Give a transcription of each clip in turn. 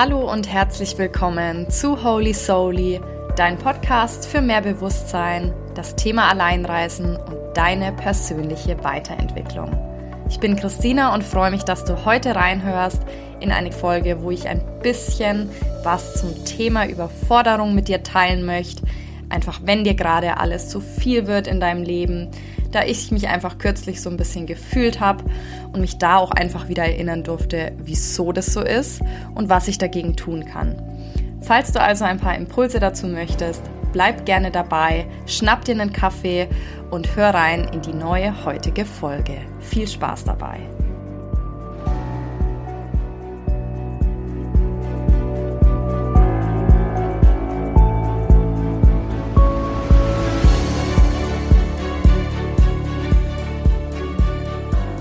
Hallo und herzlich willkommen zu Holy Soully, dein Podcast für mehr Bewusstsein, das Thema Alleinreisen und deine persönliche Weiterentwicklung. Ich bin Christina und freue mich, dass du heute reinhörst in eine Folge, wo ich ein bisschen was zum Thema Überforderung mit dir teilen möchte. Einfach wenn dir gerade alles zu viel wird in deinem Leben, da ich mich einfach kürzlich so ein bisschen gefühlt habe und mich da auch einfach wieder erinnern durfte, wieso das so ist und was ich dagegen tun kann. Falls du also ein paar Impulse dazu möchtest, bleib gerne dabei, schnapp dir einen Kaffee und hör rein in die neue heutige Folge. Viel Spaß dabei!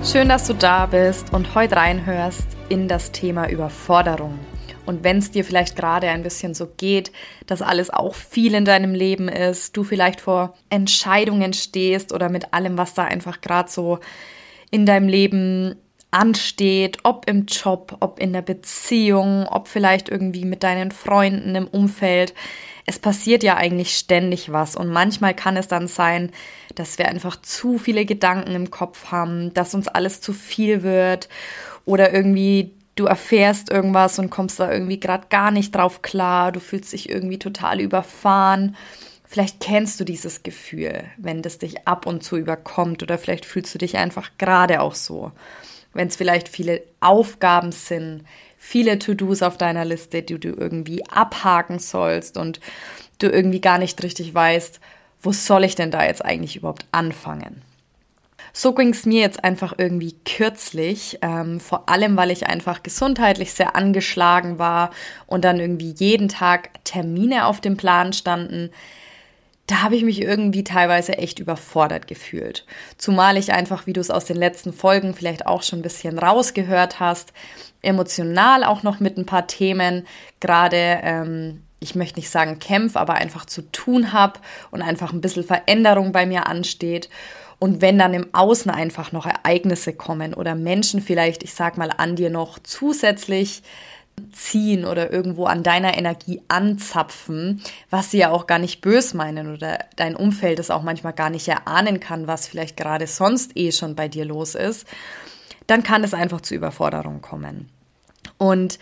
Schön, dass du da bist und heute reinhörst in das Thema Überforderung. Und wenn es dir vielleicht gerade ein bisschen so geht, dass alles auch viel in deinem Leben ist, du vielleicht vor Entscheidungen stehst oder mit allem, was da einfach gerade so in deinem Leben ansteht, ob im Job, ob in der Beziehung, ob vielleicht irgendwie mit deinen Freunden im Umfeld. Es passiert ja eigentlich ständig was und manchmal kann es dann sein, dass wir einfach zu viele Gedanken im Kopf haben, dass uns alles zu viel wird oder irgendwie du erfährst irgendwas und kommst da irgendwie gerade gar nicht drauf klar, du fühlst dich irgendwie total überfahren. Vielleicht kennst du dieses Gefühl, wenn das dich ab und zu überkommt oder vielleicht fühlst du dich einfach gerade auch so. Wenn es vielleicht viele Aufgaben sind, viele To-Dos auf deiner Liste, die du irgendwie abhaken sollst und du irgendwie gar nicht richtig weißt, wo soll ich denn da jetzt eigentlich überhaupt anfangen? So ging es mir jetzt einfach irgendwie kürzlich, ähm, vor allem weil ich einfach gesundheitlich sehr angeschlagen war und dann irgendwie jeden Tag Termine auf dem Plan standen. Da habe ich mich irgendwie teilweise echt überfordert gefühlt. Zumal ich einfach, wie du es aus den letzten Folgen vielleicht auch schon ein bisschen rausgehört hast, emotional auch noch mit ein paar Themen gerade ähm, ich möchte nicht sagen Kämpf, aber einfach zu tun habe und einfach ein bisschen Veränderung bei mir ansteht. Und wenn dann im Außen einfach noch Ereignisse kommen oder Menschen vielleicht, ich sag mal, an dir noch zusätzlich ziehen oder irgendwo an deiner Energie anzapfen, was sie ja auch gar nicht bös meinen oder dein Umfeld es auch manchmal gar nicht erahnen kann, was vielleicht gerade sonst eh schon bei dir los ist, dann kann es einfach zu Überforderung kommen. Und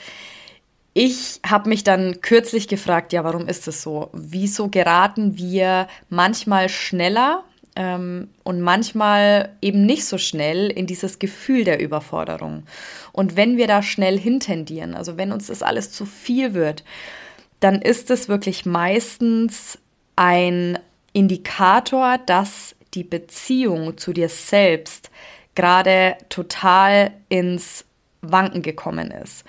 ich habe mich dann kürzlich gefragt, ja, warum ist das so? Wieso geraten wir manchmal schneller ähm, und manchmal eben nicht so schnell in dieses Gefühl der Überforderung? Und wenn wir da schnell hintendieren, also wenn uns das alles zu viel wird, dann ist es wirklich meistens ein Indikator, dass die Beziehung zu dir selbst gerade total ins Wanken gekommen ist.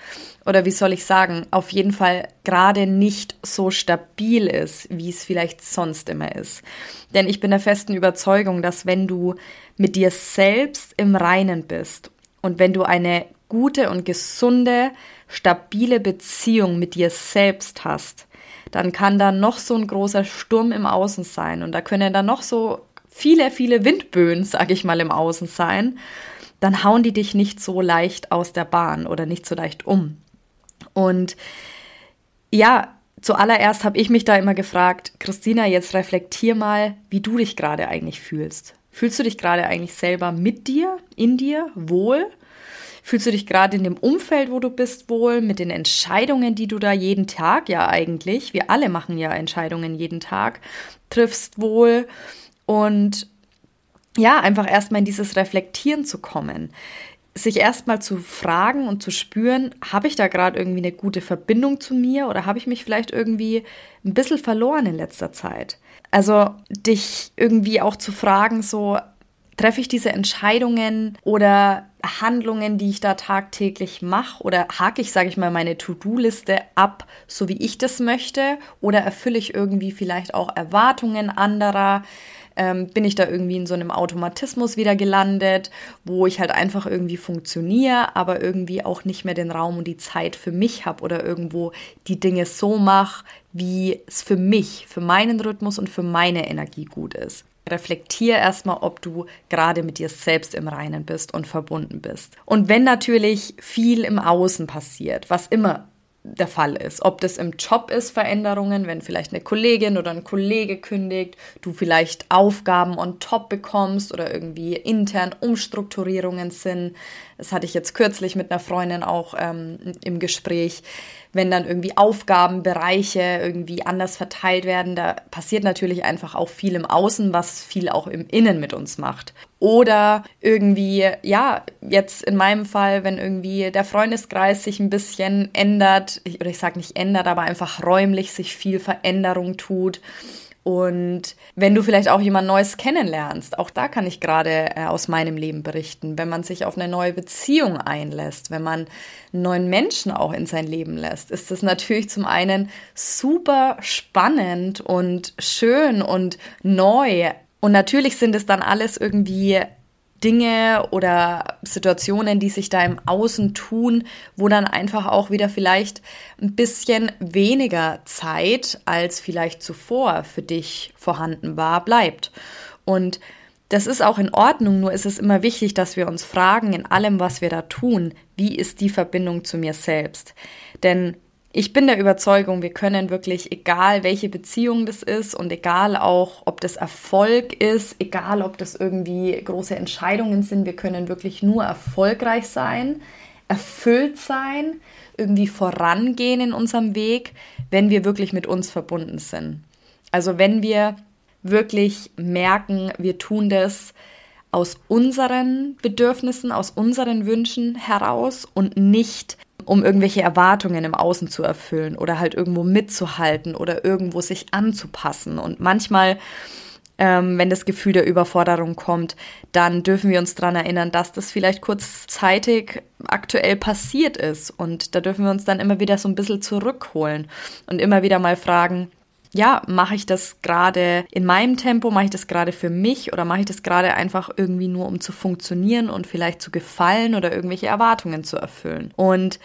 Oder wie soll ich sagen, auf jeden Fall gerade nicht so stabil ist, wie es vielleicht sonst immer ist. Denn ich bin der festen Überzeugung, dass wenn du mit dir selbst im Reinen bist und wenn du eine gute und gesunde, stabile Beziehung mit dir selbst hast, dann kann da noch so ein großer Sturm im Außen sein und da können da noch so viele, viele Windböen, sag ich mal, im Außen sein dann hauen die dich nicht so leicht aus der Bahn oder nicht so leicht um. Und ja, zuallererst habe ich mich da immer gefragt, Christina, jetzt reflektier mal, wie du dich gerade eigentlich fühlst. Fühlst du dich gerade eigentlich selber mit dir, in dir, wohl? Fühlst du dich gerade in dem Umfeld, wo du bist, wohl, mit den Entscheidungen, die du da jeden Tag ja eigentlich, wir alle machen ja Entscheidungen jeden Tag, triffst wohl? Und ja, einfach erstmal in dieses Reflektieren zu kommen. Sich erstmal zu fragen und zu spüren, habe ich da gerade irgendwie eine gute Verbindung zu mir oder habe ich mich vielleicht irgendwie ein bisschen verloren in letzter Zeit? Also dich irgendwie auch zu fragen, so treffe ich diese Entscheidungen oder Handlungen, die ich da tagtäglich mache oder hake ich, sage ich mal, meine To-Do-Liste ab, so wie ich das möchte oder erfülle ich irgendwie vielleicht auch Erwartungen anderer? Ähm, bin ich da irgendwie in so einem Automatismus wieder gelandet, wo ich halt einfach irgendwie funktioniere, aber irgendwie auch nicht mehr den Raum und die Zeit für mich habe oder irgendwo die Dinge so mache, wie es für mich, für meinen Rhythmus und für meine Energie gut ist. Reflektier erstmal, ob du gerade mit dir selbst im Reinen bist und verbunden bist. Und wenn natürlich viel im Außen passiert, was immer der Fall ist. Ob das im Job ist, Veränderungen, wenn vielleicht eine Kollegin oder ein Kollege kündigt, du vielleicht Aufgaben on top bekommst oder irgendwie intern Umstrukturierungen sind. Das hatte ich jetzt kürzlich mit einer Freundin auch ähm, im Gespräch wenn dann irgendwie Aufgabenbereiche irgendwie anders verteilt werden, da passiert natürlich einfach auch viel im Außen, was viel auch im Innen mit uns macht. Oder irgendwie, ja, jetzt in meinem Fall, wenn irgendwie der Freundeskreis sich ein bisschen ändert, oder ich sage nicht ändert, aber einfach räumlich sich viel Veränderung tut und wenn du vielleicht auch jemand Neues kennenlernst, auch da kann ich gerade äh, aus meinem Leben berichten, wenn man sich auf eine neue Beziehung einlässt, wenn man einen neuen Menschen auch in sein Leben lässt, ist das natürlich zum einen super spannend und schön und neu. Und natürlich sind es dann alles irgendwie Dinge oder Situationen, die sich da im Außen tun, wo dann einfach auch wieder vielleicht ein bisschen weniger Zeit als vielleicht zuvor für dich vorhanden war, bleibt. Und das ist auch in Ordnung, nur ist es immer wichtig, dass wir uns fragen in allem, was wir da tun, wie ist die Verbindung zu mir selbst? Denn ich bin der Überzeugung, wir können wirklich, egal welche Beziehung das ist und egal auch, ob das Erfolg ist, egal ob das irgendwie große Entscheidungen sind, wir können wirklich nur erfolgreich sein, erfüllt sein, irgendwie vorangehen in unserem Weg, wenn wir wirklich mit uns verbunden sind. Also wenn wir wirklich merken, wir tun das aus unseren Bedürfnissen, aus unseren Wünschen heraus und nicht um irgendwelche Erwartungen im Außen zu erfüllen oder halt irgendwo mitzuhalten oder irgendwo sich anzupassen. Und manchmal, ähm, wenn das Gefühl der Überforderung kommt, dann dürfen wir uns daran erinnern, dass das vielleicht kurzzeitig aktuell passiert ist. Und da dürfen wir uns dann immer wieder so ein bisschen zurückholen und immer wieder mal fragen, ja, mache ich das gerade in meinem Tempo, mache ich das gerade für mich oder mache ich das gerade einfach irgendwie nur, um zu funktionieren und vielleicht zu gefallen oder irgendwelche Erwartungen zu erfüllen. Und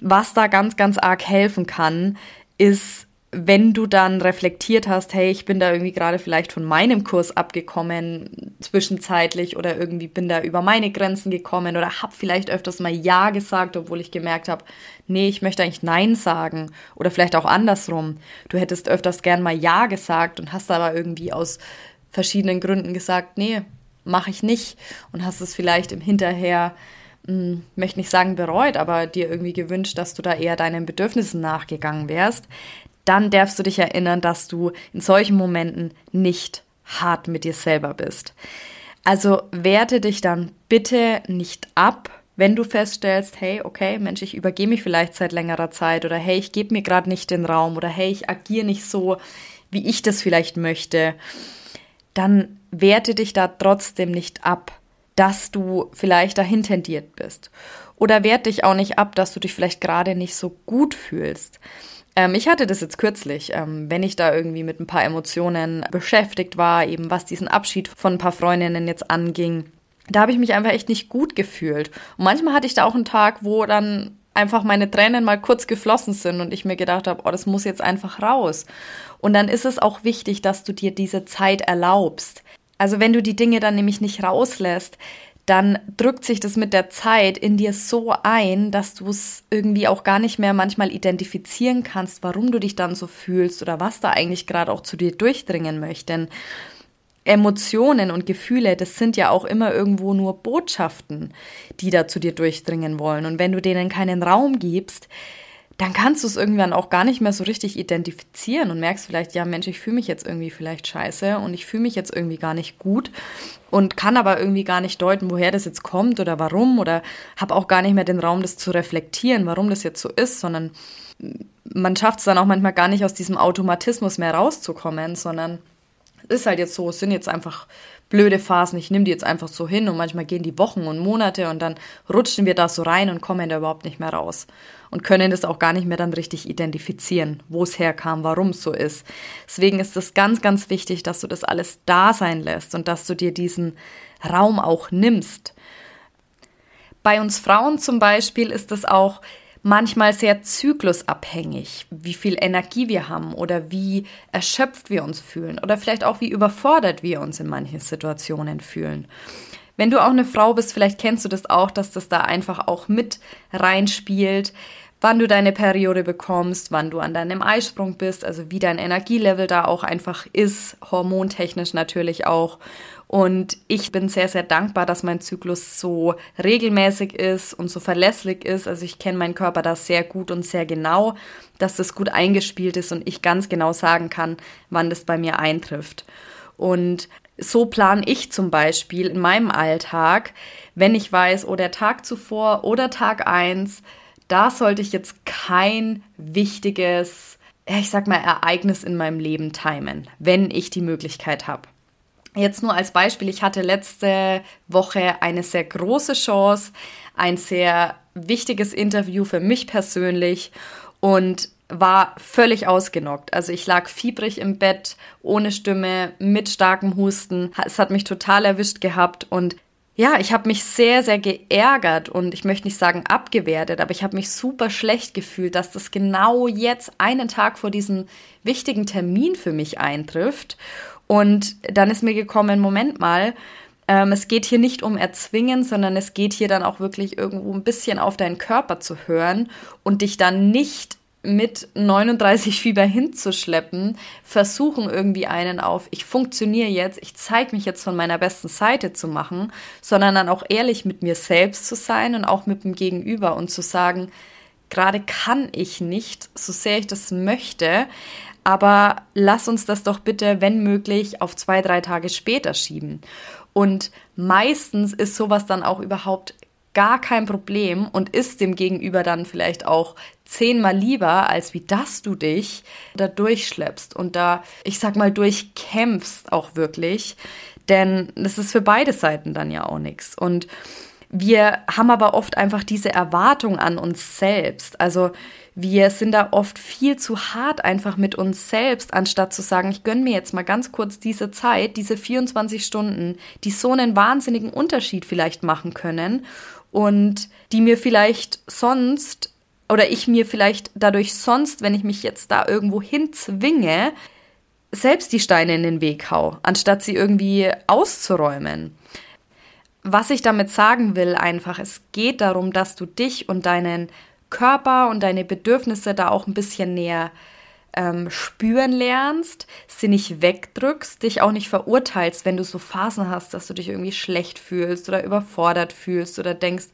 was da ganz, ganz arg helfen kann, ist wenn du dann reflektiert hast, hey, ich bin da irgendwie gerade vielleicht von meinem Kurs abgekommen, zwischenzeitlich oder irgendwie bin da über meine Grenzen gekommen oder habe vielleicht öfters mal Ja gesagt, obwohl ich gemerkt habe, nee, ich möchte eigentlich Nein sagen oder vielleicht auch andersrum. Du hättest öfters gern mal Ja gesagt und hast aber irgendwie aus verschiedenen Gründen gesagt, nee, mache ich nicht und hast es vielleicht im Hinterher hm, möchte nicht sagen bereut, aber dir irgendwie gewünscht, dass du da eher deinen Bedürfnissen nachgegangen wärst, dann darfst du dich erinnern, dass du in solchen Momenten nicht hart mit dir selber bist. Also werte dich dann bitte nicht ab, wenn du feststellst, hey, okay, Mensch, ich übergehe mich vielleicht seit längerer Zeit oder hey, ich gebe mir gerade nicht den Raum oder hey, ich agiere nicht so, wie ich das vielleicht möchte, dann werte dich da trotzdem nicht ab, dass du vielleicht dahin tendiert bist. Oder werte dich auch nicht ab, dass du dich vielleicht gerade nicht so gut fühlst. Ähm, ich hatte das jetzt kürzlich, ähm, wenn ich da irgendwie mit ein paar Emotionen beschäftigt war, eben was diesen Abschied von ein paar Freundinnen jetzt anging. Da habe ich mich einfach echt nicht gut gefühlt. Und manchmal hatte ich da auch einen Tag, wo dann einfach meine Tränen mal kurz geflossen sind und ich mir gedacht habe, oh, das muss jetzt einfach raus. Und dann ist es auch wichtig, dass du dir diese Zeit erlaubst. Also wenn du die Dinge dann nämlich nicht rauslässt, dann drückt sich das mit der Zeit in dir so ein, dass du es irgendwie auch gar nicht mehr manchmal identifizieren kannst, warum du dich dann so fühlst oder was da eigentlich gerade auch zu dir durchdringen möchte. Emotionen und Gefühle, das sind ja auch immer irgendwo nur Botschaften, die da zu dir durchdringen wollen. Und wenn du denen keinen Raum gibst, dann kannst du es irgendwann auch gar nicht mehr so richtig identifizieren und merkst vielleicht, ja Mensch, ich fühle mich jetzt irgendwie vielleicht scheiße und ich fühle mich jetzt irgendwie gar nicht gut und kann aber irgendwie gar nicht deuten, woher das jetzt kommt oder warum oder habe auch gar nicht mehr den Raum, das zu reflektieren, warum das jetzt so ist, sondern man schafft es dann auch manchmal gar nicht aus diesem Automatismus mehr rauszukommen, sondern ist halt jetzt so, es sind jetzt einfach blöde Phasen, ich nehme die jetzt einfach so hin und manchmal gehen die Wochen und Monate und dann rutschen wir da so rein und kommen da überhaupt nicht mehr raus und können das auch gar nicht mehr dann richtig identifizieren, wo es herkam, warum es so ist. Deswegen ist es ganz, ganz wichtig, dass du das alles da sein lässt und dass du dir diesen Raum auch nimmst. Bei uns Frauen zum Beispiel ist es auch manchmal sehr zyklusabhängig, wie viel Energie wir haben oder wie erschöpft wir uns fühlen oder vielleicht auch wie überfordert wir uns in manchen Situationen fühlen. Wenn du auch eine Frau bist, vielleicht kennst du das auch, dass das da einfach auch mit reinspielt. wann du deine Periode bekommst, wann du an deinem Eisprung bist, also wie dein Energielevel da auch einfach ist, hormontechnisch natürlich auch. Und ich bin sehr, sehr dankbar, dass mein Zyklus so regelmäßig ist und so verlässlich ist. Also ich kenne meinen Körper da sehr gut und sehr genau, dass das gut eingespielt ist und ich ganz genau sagen kann, wann das bei mir eintrifft. Und so plane ich zum Beispiel in meinem Alltag, wenn ich weiß, oh, der Tag zuvor oder Tag eins, da sollte ich jetzt kein wichtiges, ich sag mal, Ereignis in meinem Leben timen, wenn ich die Möglichkeit habe. Jetzt nur als Beispiel, ich hatte letzte Woche eine sehr große Chance, ein sehr wichtiges Interview für mich persönlich und war völlig ausgenockt. Also ich lag fiebrig im Bett, ohne Stimme, mit starkem Husten. Es hat mich total erwischt gehabt und ja, ich habe mich sehr, sehr geärgert und ich möchte nicht sagen abgewertet, aber ich habe mich super schlecht gefühlt, dass das genau jetzt einen Tag vor diesem wichtigen Termin für mich eintrifft. Und dann ist mir gekommen, Moment mal, ähm, es geht hier nicht um Erzwingen, sondern es geht hier dann auch wirklich irgendwo ein bisschen auf deinen Körper zu hören und dich dann nicht mit 39 Fieber hinzuschleppen, versuchen irgendwie einen auf, ich funktioniere jetzt, ich zeige mich jetzt von meiner besten Seite zu machen, sondern dann auch ehrlich mit mir selbst zu sein und auch mit dem Gegenüber und zu sagen, gerade kann ich nicht, so sehr ich das möchte, aber lass uns das doch bitte, wenn möglich, auf zwei, drei Tage später schieben. Und meistens ist sowas dann auch überhaupt gar kein Problem und ist dem Gegenüber dann vielleicht auch zehnmal lieber, als wie dass du dich da durchschleppst und da, ich sag mal, durchkämpfst auch wirklich. Denn das ist für beide Seiten dann ja auch nichts. Und wir haben aber oft einfach diese Erwartung an uns selbst. Also wir sind da oft viel zu hart einfach mit uns selbst, anstatt zu sagen, ich gönne mir jetzt mal ganz kurz diese Zeit, diese 24 Stunden, die so einen wahnsinnigen Unterschied vielleicht machen können und die mir vielleicht sonst oder ich mir vielleicht dadurch sonst, wenn ich mich jetzt da irgendwo hinzwinge, selbst die Steine in den Weg hau, anstatt sie irgendwie auszuräumen. Was ich damit sagen will, einfach, es geht darum, dass du dich und deinen Körper und deine Bedürfnisse da auch ein bisschen näher ähm, spüren lernst, sie nicht wegdrückst, dich auch nicht verurteilst, wenn du so Phasen hast, dass du dich irgendwie schlecht fühlst oder überfordert fühlst oder denkst,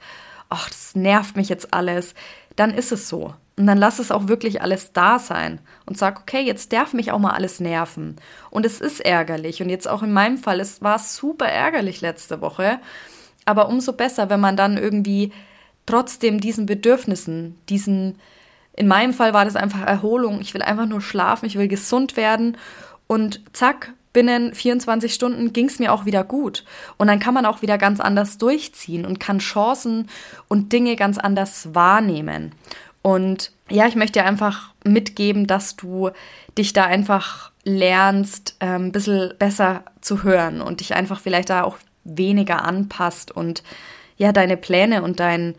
ach, das nervt mich jetzt alles, dann ist es so. Und dann lass es auch wirklich alles da sein und sag, okay, jetzt darf mich auch mal alles nerven. Und es ist ärgerlich. Und jetzt auch in meinem Fall, es war super ärgerlich letzte Woche. Aber umso besser, wenn man dann irgendwie trotzdem diesen Bedürfnissen, diesen, in meinem Fall war das einfach Erholung. Ich will einfach nur schlafen, ich will gesund werden. Und zack, binnen 24 Stunden ging es mir auch wieder gut. Und dann kann man auch wieder ganz anders durchziehen und kann Chancen und Dinge ganz anders wahrnehmen. Und ja, ich möchte dir einfach mitgeben, dass du dich da einfach lernst, ähm, ein bisschen besser zu hören und dich einfach vielleicht da auch weniger anpasst und ja, deine Pläne und dein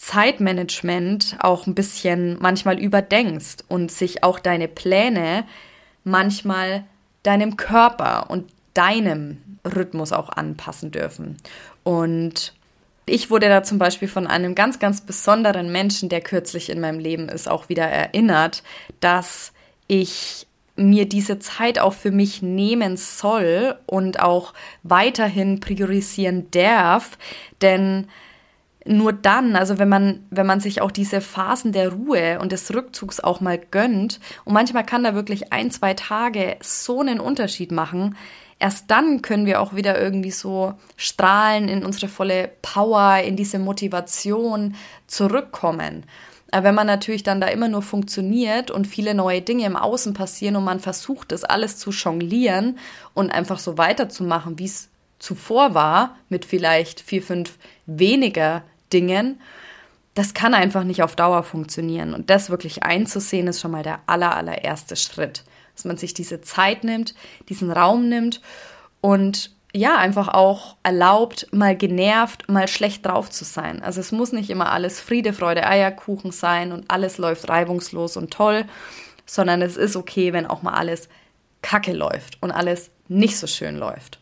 Zeitmanagement auch ein bisschen manchmal überdenkst und sich auch deine Pläne manchmal deinem Körper und deinem Rhythmus auch anpassen dürfen. Und ich wurde da zum Beispiel von einem ganz, ganz besonderen Menschen, der kürzlich in meinem Leben ist, auch wieder erinnert, dass ich mir diese Zeit auch für mich nehmen soll und auch weiterhin priorisieren darf, denn nur dann, also wenn man, wenn man sich auch diese Phasen der Ruhe und des Rückzugs auch mal gönnt, und manchmal kann da wirklich ein, zwei Tage so einen Unterschied machen, erst dann können wir auch wieder irgendwie so strahlen in unsere volle Power, in diese Motivation zurückkommen. Aber wenn man natürlich dann da immer nur funktioniert und viele neue Dinge im Außen passieren und man versucht, das alles zu jonglieren und einfach so weiterzumachen, wie es zuvor war, mit vielleicht vier, fünf weniger Dingen, das kann einfach nicht auf Dauer funktionieren. Und das wirklich einzusehen, ist schon mal der aller, allererste Schritt. Dass man sich diese Zeit nimmt, diesen Raum nimmt und ja, einfach auch erlaubt, mal genervt, mal schlecht drauf zu sein. Also es muss nicht immer alles Friede, Freude, Eierkuchen sein und alles läuft reibungslos und toll, sondern es ist okay, wenn auch mal alles kacke läuft und alles nicht so schön läuft.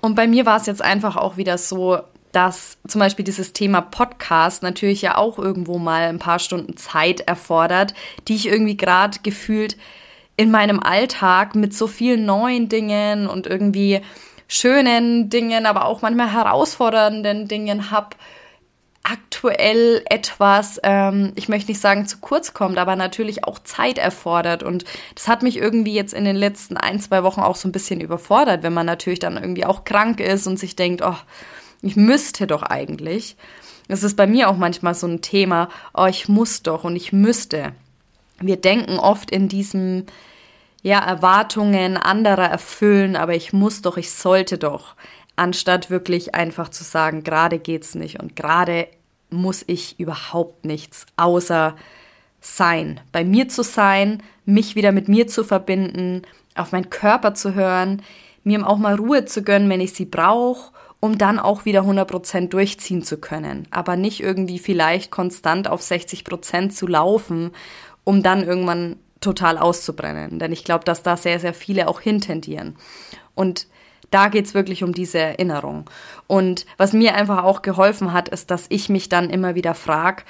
Und bei mir war es jetzt einfach auch wieder so, dass zum Beispiel dieses Thema Podcast natürlich ja auch irgendwo mal ein paar Stunden Zeit erfordert, die ich irgendwie gerade gefühlt in meinem Alltag mit so vielen neuen Dingen und irgendwie schönen Dingen, aber auch manchmal herausfordernden Dingen habe, aktuell etwas, ähm, ich möchte nicht sagen zu kurz kommt, aber natürlich auch Zeit erfordert. Und das hat mich irgendwie jetzt in den letzten ein, zwei Wochen auch so ein bisschen überfordert, wenn man natürlich dann irgendwie auch krank ist und sich denkt, oh, ich müsste doch eigentlich. Das ist bei mir auch manchmal so ein Thema, oh, ich muss doch und ich müsste. Wir denken oft in diesem, ja, Erwartungen anderer erfüllen, aber ich muss doch, ich sollte doch anstatt wirklich einfach zu sagen, gerade geht's nicht und gerade muss ich überhaupt nichts außer sein, bei mir zu sein, mich wieder mit mir zu verbinden, auf meinen Körper zu hören, mir auch mal Ruhe zu gönnen, wenn ich sie brauche, um dann auch wieder 100% durchziehen zu können, aber nicht irgendwie vielleicht konstant auf 60% zu laufen, um dann irgendwann total auszubrennen, denn ich glaube, dass da sehr sehr viele auch hintendieren. Und da geht's wirklich um diese Erinnerung. Und was mir einfach auch geholfen hat, ist, dass ich mich dann immer wieder frage,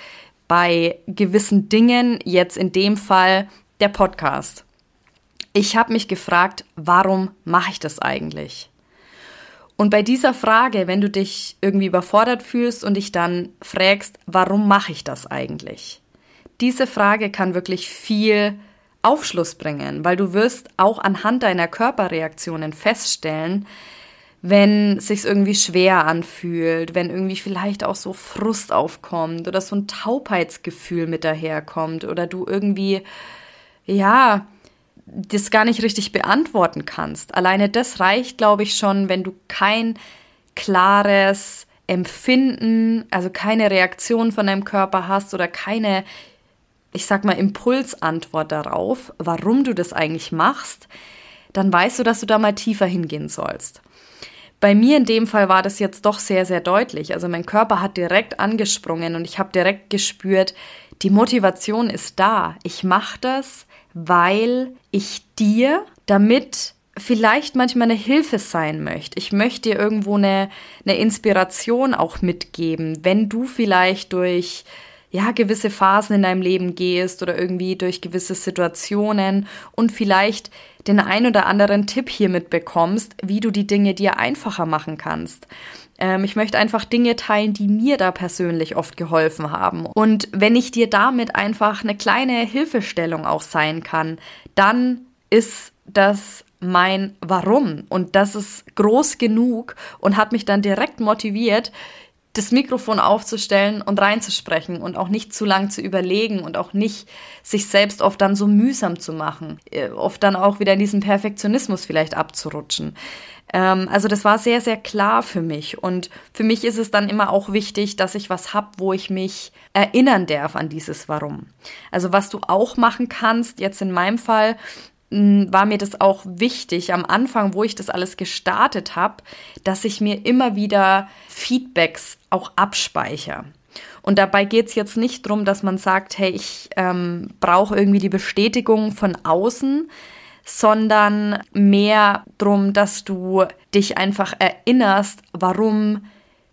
bei gewissen Dingen, jetzt in dem Fall der Podcast. Ich habe mich gefragt, warum mache ich das eigentlich? Und bei dieser Frage, wenn du dich irgendwie überfordert fühlst und dich dann fragst, warum mache ich das eigentlich? Diese Frage kann wirklich viel Aufschluss bringen, weil du wirst auch anhand deiner Körperreaktionen feststellen, wenn sich's irgendwie schwer anfühlt, wenn irgendwie vielleicht auch so Frust aufkommt oder so ein Taubheitsgefühl mit daherkommt oder du irgendwie ja das gar nicht richtig beantworten kannst. Alleine das reicht, glaube ich, schon, wenn du kein klares Empfinden, also keine Reaktion von deinem Körper hast oder keine ich sag mal, Impulsantwort darauf, warum du das eigentlich machst, dann weißt du, dass du da mal tiefer hingehen sollst. Bei mir in dem Fall war das jetzt doch sehr, sehr deutlich. Also mein Körper hat direkt angesprungen und ich habe direkt gespürt, die Motivation ist da. Ich mache das, weil ich dir damit vielleicht manchmal eine Hilfe sein möchte. Ich möchte dir irgendwo eine, eine Inspiration auch mitgeben, wenn du vielleicht durch ja, gewisse Phasen in deinem Leben gehst oder irgendwie durch gewisse Situationen und vielleicht den ein oder anderen Tipp hiermit bekommst, wie du die Dinge dir einfacher machen kannst. Ähm, ich möchte einfach Dinge teilen, die mir da persönlich oft geholfen haben. Und wenn ich dir damit einfach eine kleine Hilfestellung auch sein kann, dann ist das mein Warum. Und das ist groß genug und hat mich dann direkt motiviert, das Mikrofon aufzustellen und reinzusprechen und auch nicht zu lang zu überlegen und auch nicht sich selbst oft dann so mühsam zu machen, äh, oft dann auch wieder in diesen Perfektionismus vielleicht abzurutschen. Ähm, also das war sehr, sehr klar für mich und für mich ist es dann immer auch wichtig, dass ich was hab, wo ich mich erinnern darf an dieses Warum. Also was du auch machen kannst, jetzt in meinem Fall, war mir das auch wichtig am Anfang, wo ich das alles gestartet habe, dass ich mir immer wieder Feedbacks auch abspeichere. Und dabei geht es jetzt nicht darum, dass man sagt, hey, ich ähm, brauche irgendwie die Bestätigung von außen, sondern mehr darum, dass du dich einfach erinnerst, warum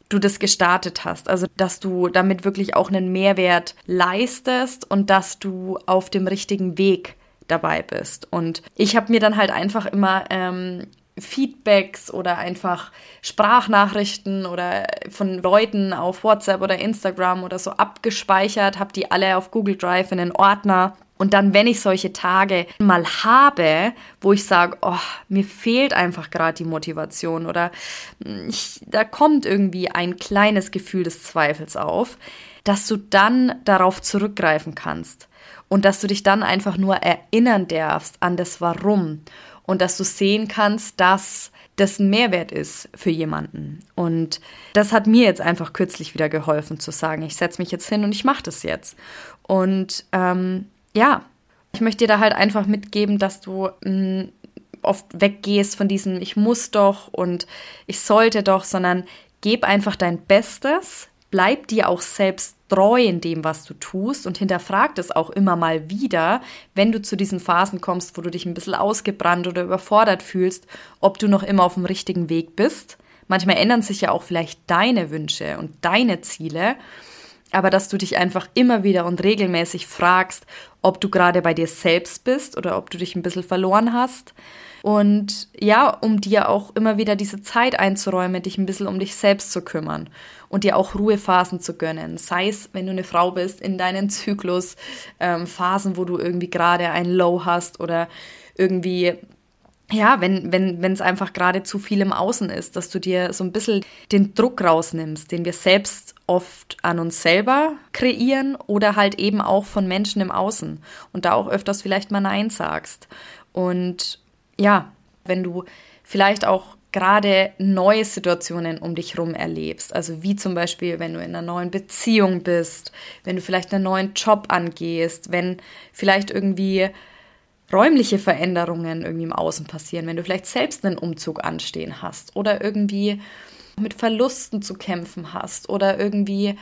du das gestartet hast. Also, dass du damit wirklich auch einen Mehrwert leistest und dass du auf dem richtigen Weg dabei bist. Und ich habe mir dann halt einfach immer ähm, Feedbacks oder einfach Sprachnachrichten oder von Leuten auf WhatsApp oder Instagram oder so abgespeichert, habe die alle auf Google Drive in den Ordner. Und dann, wenn ich solche Tage mal habe, wo ich sage, oh, mir fehlt einfach gerade die Motivation oder hm, ich, da kommt irgendwie ein kleines Gefühl des Zweifels auf, dass du dann darauf zurückgreifen kannst und dass du dich dann einfach nur erinnern darfst an das Warum und dass du sehen kannst, dass das ein Mehrwert ist für jemanden. Und das hat mir jetzt einfach kürzlich wieder geholfen zu sagen, ich setze mich jetzt hin und ich mache das jetzt. Und ähm, ja, ich möchte dir da halt einfach mitgeben, dass du mh, mm, oft weggehst von diesem Ich muss doch und ich sollte doch, sondern gib einfach dein Bestes, bleib dir auch selbst treu in dem, was du tust und hinterfrag es auch immer mal wieder, wenn du zu diesen Phasen kommst, wo du dich ein bisschen ausgebrannt oder überfordert fühlst, ob du noch immer auf dem richtigen Weg bist, manchmal ändern sich ja auch vielleicht deine Wünsche und deine Ziele, aber dass du dich einfach immer wieder und regelmäßig fragst, ob du gerade bei dir selbst bist oder ob du dich ein bisschen verloren hast. Und ja, um dir auch immer wieder diese Zeit einzuräumen, dich ein bisschen um dich selbst zu kümmern und dir auch Ruhephasen zu gönnen. Sei es, wenn du eine Frau bist, in deinen Zyklus, ähm, Phasen, wo du irgendwie gerade ein Low hast oder irgendwie ja, wenn wenn wenn es einfach gerade zu viel im Außen ist, dass du dir so ein bisschen den Druck rausnimmst, den wir selbst oft an uns selber kreieren oder halt eben auch von Menschen im Außen und da auch öfters vielleicht mal Nein sagst. Und ja, wenn du vielleicht auch gerade neue Situationen um dich herum erlebst. Also wie zum Beispiel, wenn du in einer neuen Beziehung bist, wenn du vielleicht einen neuen Job angehst, wenn vielleicht irgendwie räumliche Veränderungen irgendwie im Außen passieren, wenn du vielleicht selbst einen Umzug anstehen hast oder irgendwie mit Verlusten zu kämpfen hast oder irgendwie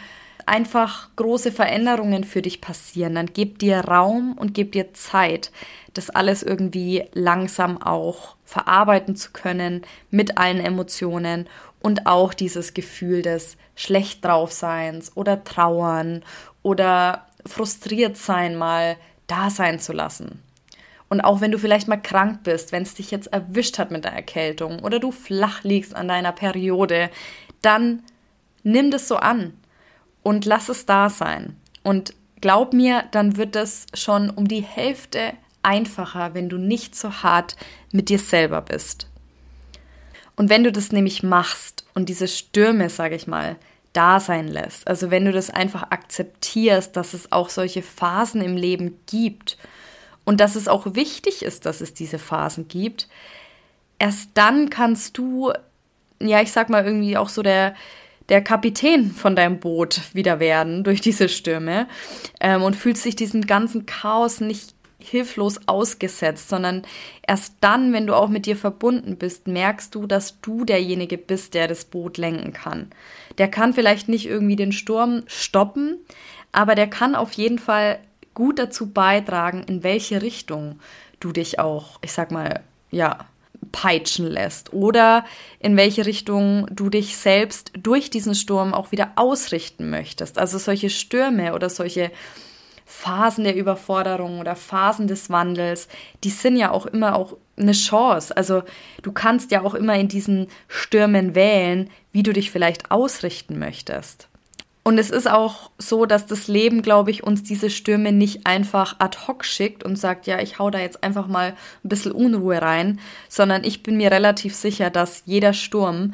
einfach große Veränderungen für dich passieren, dann gib dir Raum und gib dir Zeit, das alles irgendwie langsam auch verarbeiten zu können mit allen Emotionen und auch dieses Gefühl des schlecht draufseins oder trauern oder frustriert sein mal da sein zu lassen. Und auch wenn du vielleicht mal krank bist, wenn es dich jetzt erwischt hat mit der Erkältung oder du flach liegst an deiner Periode, dann nimm das so an und lass es da sein. Und glaub mir, dann wird es schon um die Hälfte einfacher, wenn du nicht so hart mit dir selber bist. Und wenn du das nämlich machst und diese Stürme, sage ich mal, da sein lässt, also wenn du das einfach akzeptierst, dass es auch solche Phasen im Leben gibt und dass es auch wichtig ist, dass es diese Phasen gibt, erst dann kannst du, ja, ich sag mal irgendwie auch so der, der Kapitän von deinem Boot wieder werden durch diese Stürme ähm, und fühlst dich diesem ganzen Chaos nicht hilflos ausgesetzt, sondern erst dann, wenn du auch mit dir verbunden bist, merkst du, dass du derjenige bist, der das Boot lenken kann. Der kann vielleicht nicht irgendwie den Sturm stoppen, aber der kann auf jeden Fall gut dazu beitragen, in welche Richtung du dich auch, ich sag mal, ja, peitschen lässt oder in welche Richtung du dich selbst durch diesen Sturm auch wieder ausrichten möchtest. Also solche Stürme oder solche Phasen der Überforderung oder Phasen des Wandels, die sind ja auch immer auch eine Chance. Also du kannst ja auch immer in diesen Stürmen wählen, wie du dich vielleicht ausrichten möchtest. Und es ist auch so, dass das Leben, glaube ich, uns diese Stürme nicht einfach ad hoc schickt und sagt, ja, ich hau da jetzt einfach mal ein bisschen Unruhe rein, sondern ich bin mir relativ sicher, dass jeder Sturm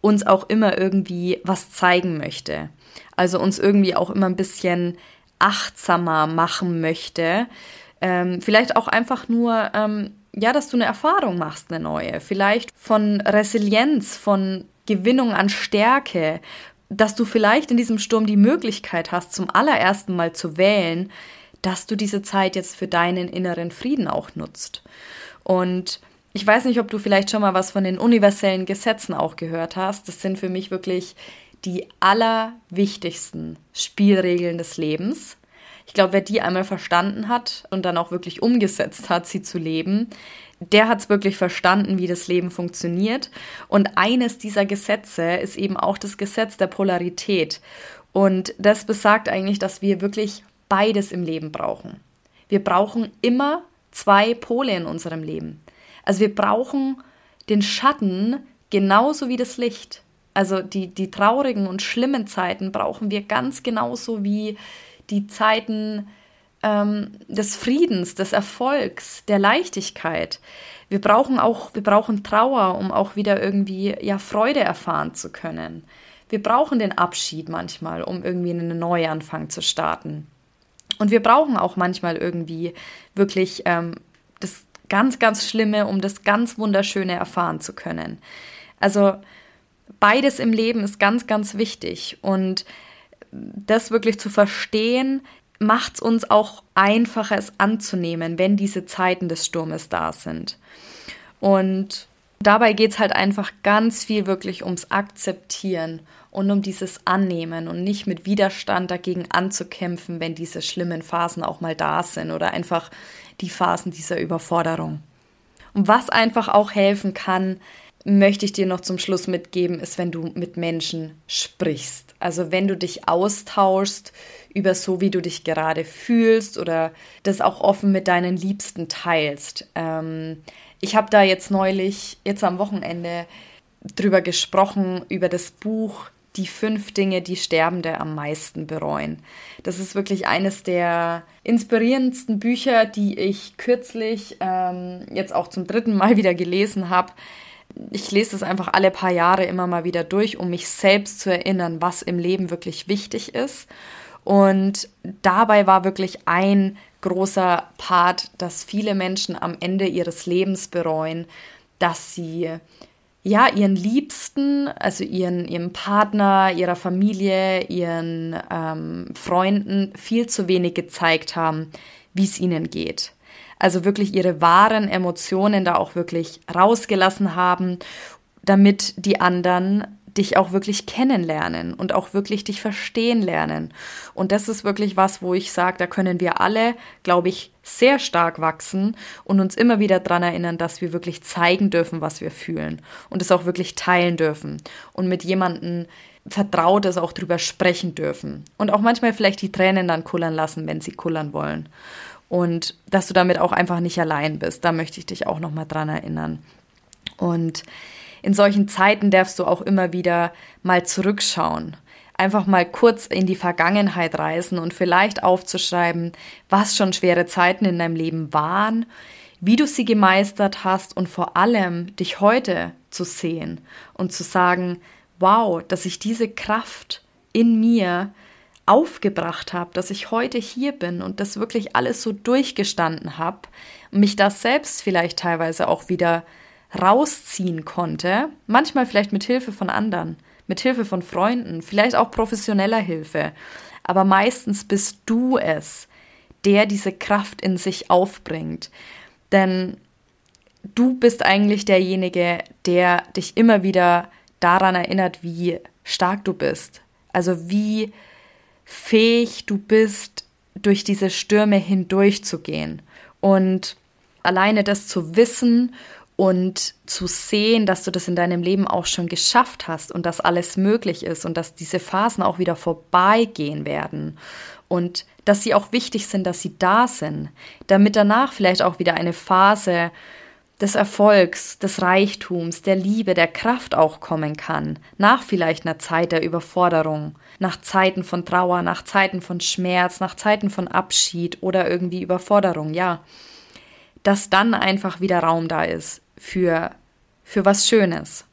uns auch immer irgendwie was zeigen möchte. Also uns irgendwie auch immer ein bisschen achtsamer machen möchte. Ähm, vielleicht auch einfach nur, ähm, ja, dass du eine Erfahrung machst, eine neue. Vielleicht von Resilienz, von Gewinnung an Stärke, dass du vielleicht in diesem Sturm die Möglichkeit hast, zum allerersten Mal zu wählen, dass du diese Zeit jetzt für deinen inneren Frieden auch nutzt. Und ich weiß nicht, ob du vielleicht schon mal was von den universellen Gesetzen auch gehört hast. Das sind für mich wirklich die allerwichtigsten Spielregeln des Lebens. Ich glaube, wer die einmal verstanden hat und dann auch wirklich umgesetzt hat, sie zu leben, der hat es wirklich verstanden, wie das Leben funktioniert. Und eines dieser Gesetze ist eben auch das Gesetz der Polarität. Und das besagt eigentlich, dass wir wirklich beides im Leben brauchen. Wir brauchen immer zwei Pole in unserem Leben. Also wir brauchen den Schatten genauso wie das Licht. Also die, die traurigen und schlimmen Zeiten brauchen wir ganz genauso wie die Zeiten ähm, des Friedens, des Erfolgs, der Leichtigkeit. Wir brauchen auch, wir brauchen Trauer, um auch wieder irgendwie ja Freude erfahren zu können. Wir brauchen den Abschied manchmal, um irgendwie einen Neuanfang zu starten. Und wir brauchen auch manchmal irgendwie wirklich ähm, das ganz, ganz Schlimme, um das ganz Wunderschöne erfahren zu können. Also beides im Leben ist ganz, ganz wichtig. Und das wirklich zu verstehen, macht es uns auch einfacher, es anzunehmen, wenn diese Zeiten des Sturmes da sind. Und dabei geht es halt einfach ganz viel wirklich ums Akzeptieren und um dieses Annehmen und nicht mit Widerstand dagegen anzukämpfen, wenn diese schlimmen Phasen auch mal da sind oder einfach die Phasen dieser Überforderung. Und was einfach auch helfen kann, möchte ich dir noch zum Schluss mitgeben, ist, wenn du mit Menschen sprichst. Also wenn du dich austauschst über so, wie du dich gerade fühlst oder das auch offen mit deinen Liebsten teilst. Ähm, ich habe da jetzt neulich, jetzt am Wochenende, drüber gesprochen, über das Buch Die fünf Dinge, die Sterbende am meisten bereuen. Das ist wirklich eines der inspirierendsten Bücher, die ich kürzlich ähm, jetzt auch zum dritten Mal wieder gelesen habe. Ich lese es einfach alle paar Jahre immer mal wieder durch, um mich selbst zu erinnern, was im Leben wirklich wichtig ist. Und dabei war wirklich ein großer Part, dass viele Menschen am Ende ihres Lebens bereuen, dass sie ja ihren Liebsten, also ihren, ihrem Partner, ihrer Familie, ihren ähm, Freunden viel zu wenig gezeigt haben, wie es ihnen geht. Also wirklich ihre wahren Emotionen da auch wirklich rausgelassen haben, damit die anderen dich auch wirklich kennenlernen und auch wirklich dich verstehen lernen. Und das ist wirklich was, wo ich sage, da können wir alle, glaube ich, sehr stark wachsen und uns immer wieder daran erinnern, dass wir wirklich zeigen dürfen, was wir fühlen und es auch wirklich teilen dürfen und mit jemandem Vertrautes auch drüber sprechen dürfen und auch manchmal vielleicht die Tränen dann kullern lassen, wenn sie kullern wollen. Und dass du damit auch einfach nicht allein bist, da möchte ich dich auch nochmal dran erinnern. Und in solchen Zeiten darfst du auch immer wieder mal zurückschauen. Einfach mal kurz in die Vergangenheit reisen und vielleicht aufzuschreiben, was schon schwere Zeiten in deinem Leben waren, wie du sie gemeistert hast und vor allem dich heute zu sehen und zu sagen, wow, dass ich diese Kraft in mir aufgebracht habe, dass ich heute hier bin und das wirklich alles so durchgestanden habe, mich das selbst vielleicht teilweise auch wieder rausziehen konnte, manchmal vielleicht mit Hilfe von anderen, mit Hilfe von Freunden, vielleicht auch professioneller Hilfe, aber meistens bist du es, der diese Kraft in sich aufbringt. Denn du bist eigentlich derjenige, der dich immer wieder daran erinnert, wie stark du bist. Also wie fähig du bist, durch diese Stürme hindurchzugehen. Und alleine das zu wissen und zu sehen, dass du das in deinem Leben auch schon geschafft hast und dass alles möglich ist und dass diese Phasen auch wieder vorbeigehen werden und dass sie auch wichtig sind, dass sie da sind, damit danach vielleicht auch wieder eine Phase des Erfolgs, des Reichtums, der Liebe, der Kraft auch kommen kann, nach vielleicht einer Zeit der Überforderung, nach Zeiten von Trauer, nach Zeiten von Schmerz, nach Zeiten von Abschied oder irgendwie Überforderung, ja, dass dann einfach wieder Raum da ist für, für was Schönes.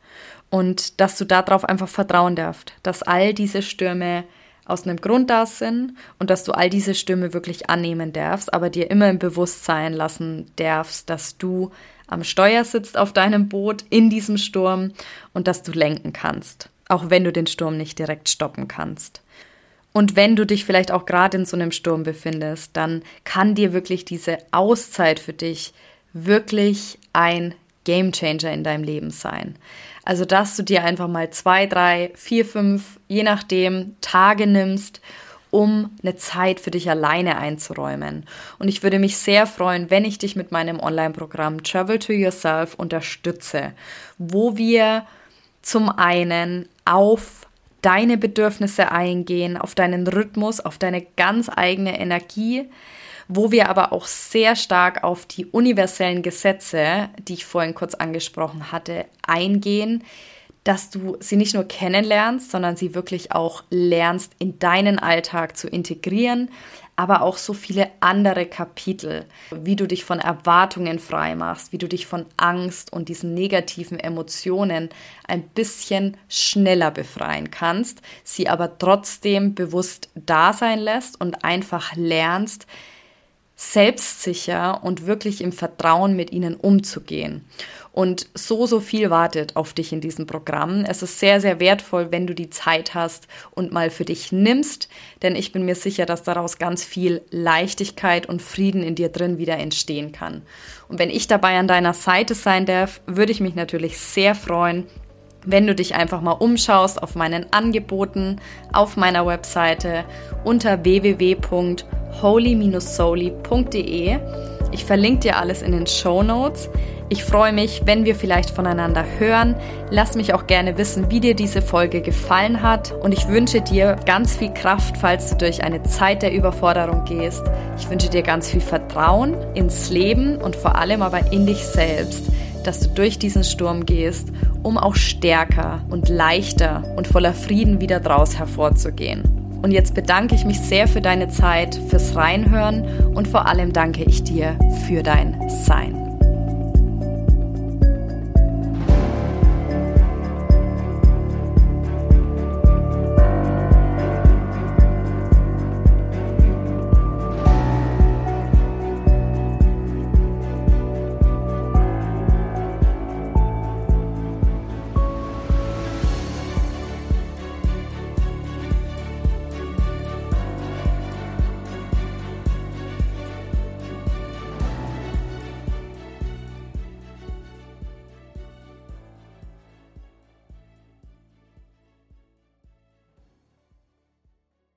Und dass du darauf einfach vertrauen darfst, dass all diese Stürme aus einem Grund da sind und dass du all diese Stürme wirklich annehmen darfst, aber dir immer im Bewusstsein lassen darfst, dass du am Steuer sitzt auf deinem Boot in diesem Sturm und dass du lenken kannst, auch wenn du den Sturm nicht direkt stoppen kannst. Und wenn du dich vielleicht auch gerade in so einem Sturm befindest, dann kann dir wirklich diese Auszeit für dich wirklich ein Gamechanger in deinem Leben sein. Also, dass du dir einfach mal zwei, drei, vier, fünf, je nachdem, Tage nimmst, um eine Zeit für dich alleine einzuräumen. Und ich würde mich sehr freuen, wenn ich dich mit meinem Online-Programm Travel to Yourself unterstütze, wo wir zum einen auf deine Bedürfnisse eingehen, auf deinen Rhythmus, auf deine ganz eigene Energie, wo wir aber auch sehr stark auf die universellen Gesetze, die ich vorhin kurz angesprochen hatte, eingehen, dass du sie nicht nur kennenlernst, sondern sie wirklich auch lernst in deinen Alltag zu integrieren, aber auch so viele andere Kapitel, wie du dich von Erwartungen frei machst, wie du dich von Angst und diesen negativen Emotionen ein bisschen schneller befreien kannst, sie aber trotzdem bewusst da sein lässt und einfach lernst, selbstsicher und wirklich im Vertrauen mit ihnen umzugehen. Und so, so viel wartet auf dich in diesem Programm. Es ist sehr, sehr wertvoll, wenn du die Zeit hast und mal für dich nimmst, denn ich bin mir sicher, dass daraus ganz viel Leichtigkeit und Frieden in dir drin wieder entstehen kann. Und wenn ich dabei an deiner Seite sein darf, würde ich mich natürlich sehr freuen, wenn du dich einfach mal umschaust auf meinen Angeboten auf meiner Webseite unter www.holy-soli.de. Ich verlinke dir alles in den Show Notes. Ich freue mich, wenn wir vielleicht voneinander hören. Lass mich auch gerne wissen, wie dir diese Folge gefallen hat. Und ich wünsche dir ganz viel Kraft, falls du durch eine Zeit der Überforderung gehst. Ich wünsche dir ganz viel Vertrauen ins Leben und vor allem aber in dich selbst, dass du durch diesen Sturm gehst, um auch stärker und leichter und voller Frieden wieder draus hervorzugehen. Und jetzt bedanke ich mich sehr für deine Zeit, fürs Reinhören und vor allem danke ich dir für dein Sein.